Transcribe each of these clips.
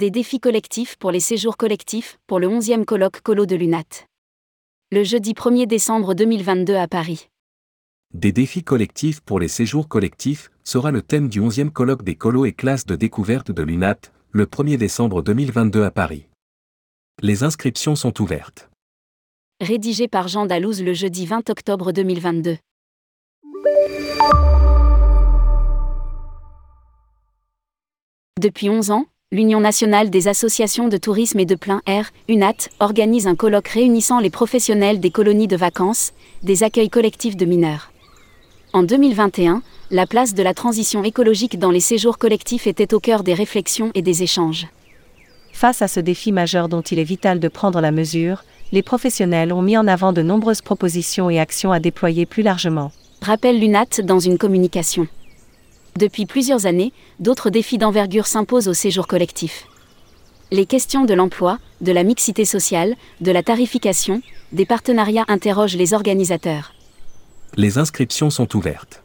Des défis collectifs pour les séjours collectifs pour le 11e colloque Colo de l'UNAT. Le jeudi 1er décembre 2022 à Paris. Des défis collectifs pour les séjours collectifs sera le thème du 11e colloque des colos et classes de découverte de l'UNAT, le 1er décembre 2022 à Paris. Les inscriptions sont ouvertes. Rédigé par Jean Dalouse le jeudi 20 octobre 2022. Depuis 11 ans, l'Union nationale des associations de tourisme et de plein air, UNAT, organise un colloque réunissant les professionnels des colonies de vacances, des accueils collectifs de mineurs. En 2021, la place de la transition écologique dans les séjours collectifs était au cœur des réflexions et des échanges. Face à ce défi majeur dont il est vital de prendre la mesure, les professionnels ont mis en avant de nombreuses propositions et actions à déployer plus largement. Rappelle l'UNAT dans une communication. Depuis plusieurs années, d'autres défis d'envergure s'imposent au séjour collectif. Les questions de l'emploi, de la mixité sociale, de la tarification, des partenariats interrogent les organisateurs. Les inscriptions sont ouvertes.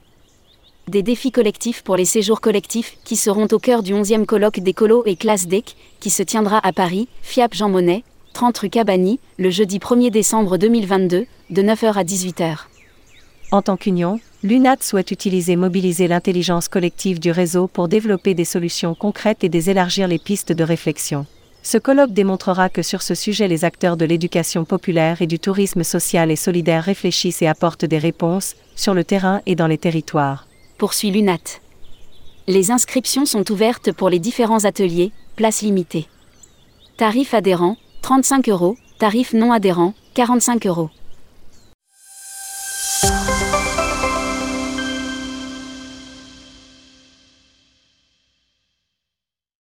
Des défis collectifs pour les séjours collectifs qui seront au cœur du 11e colloque des colos et classes DEC qui se tiendra à Paris, FIAP Jean Monnet, 30 rue Cabani, le jeudi 1er décembre 2022, de 9h à 18h. En tant qu'union, l'UNAT souhaite utiliser mobiliser l'intelligence collective du réseau pour développer des solutions concrètes et désélargir les pistes de réflexion. Ce colloque démontrera que sur ce sujet les acteurs de l'éducation populaire et du tourisme social et solidaire réfléchissent et apportent des réponses, sur le terrain et dans les territoires. Poursuit l'UNAT. Les inscriptions sont ouvertes pour les différents ateliers, places limitées. Tarif adhérent, 35 euros, tarif non adhérent, 45 euros.